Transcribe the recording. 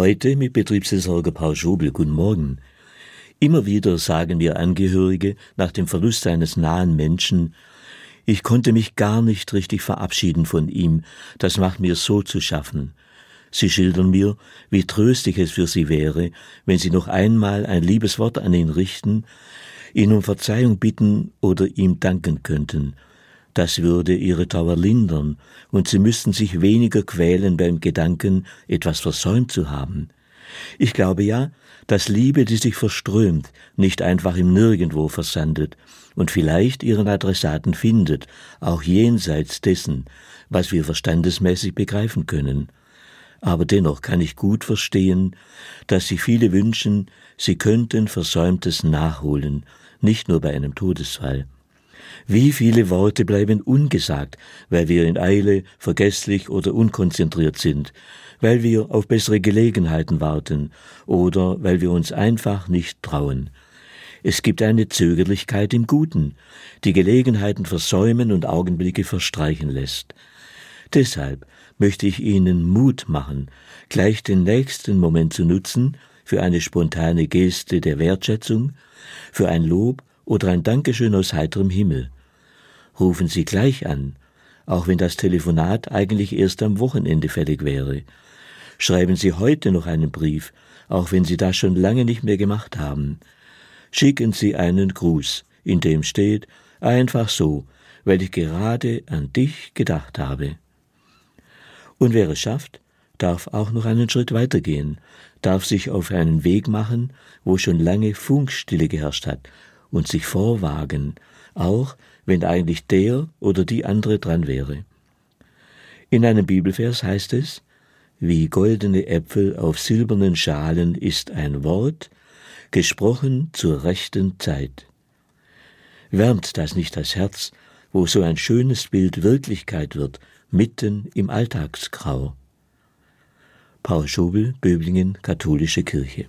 Heute mit Betriebsversorger Paul Schobel. Guten Morgen. Immer wieder sagen mir Angehörige nach dem Verlust eines nahen Menschen, ich konnte mich gar nicht richtig verabschieden von ihm, das macht mir so zu schaffen. Sie schildern mir, wie tröstlich es für sie wäre, wenn sie noch einmal ein liebes Wort an ihn richten, ihn um Verzeihung bitten oder ihm danken könnten. Das würde ihre Trauer lindern, und sie müssten sich weniger quälen beim Gedanken, etwas versäumt zu haben. Ich glaube ja, dass Liebe, die sich verströmt, nicht einfach im Nirgendwo versandet und vielleicht ihren Adressaten findet, auch jenseits dessen, was wir verstandesmäßig begreifen können. Aber dennoch kann ich gut verstehen, dass sich viele wünschen, sie könnten Versäumtes nachholen, nicht nur bei einem Todesfall. Wie viele Worte bleiben ungesagt, weil wir in Eile, vergesslich oder unkonzentriert sind, weil wir auf bessere Gelegenheiten warten oder weil wir uns einfach nicht trauen. Es gibt eine Zögerlichkeit im Guten, die Gelegenheiten versäumen und Augenblicke verstreichen lässt. Deshalb möchte ich Ihnen Mut machen, gleich den nächsten Moment zu nutzen für eine spontane Geste der Wertschätzung, für ein Lob oder ein Dankeschön aus heiterem Himmel. Rufen Sie gleich an, auch wenn das Telefonat eigentlich erst am Wochenende fällig wäre. Schreiben Sie heute noch einen Brief, auch wenn Sie das schon lange nicht mehr gemacht haben. Schicken Sie einen Gruß, in dem steht, einfach so, weil ich gerade an dich gedacht habe. Und wer es schafft, darf auch noch einen Schritt weitergehen, darf sich auf einen Weg machen, wo schon lange Funkstille geherrscht hat, und sich vorwagen, auch wenn eigentlich der oder die andere dran wäre. In einem Bibelvers heißt es, wie goldene Äpfel auf silbernen Schalen ist ein Wort, gesprochen zur rechten Zeit. Wärmt das nicht das Herz, wo so ein schönes Bild Wirklichkeit wird, mitten im Alltagsgrau? Paul Schobel, Böblingen, Katholische Kirche